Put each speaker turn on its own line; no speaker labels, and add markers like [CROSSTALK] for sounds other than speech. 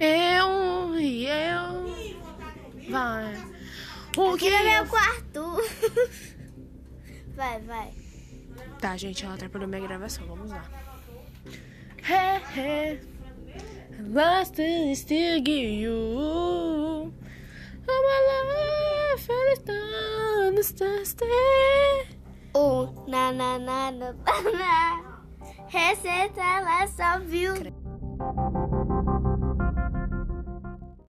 Eu e eu. Vai. O que
é meu quarto. [LAUGHS] Vai, vai.
Tá, gente, ela atrapalhou minha gravação. Vamos lá. Hey, hey. Last thing is give you. I'm alive, first
na, na, na, na, na, na. Receita, ela só viu.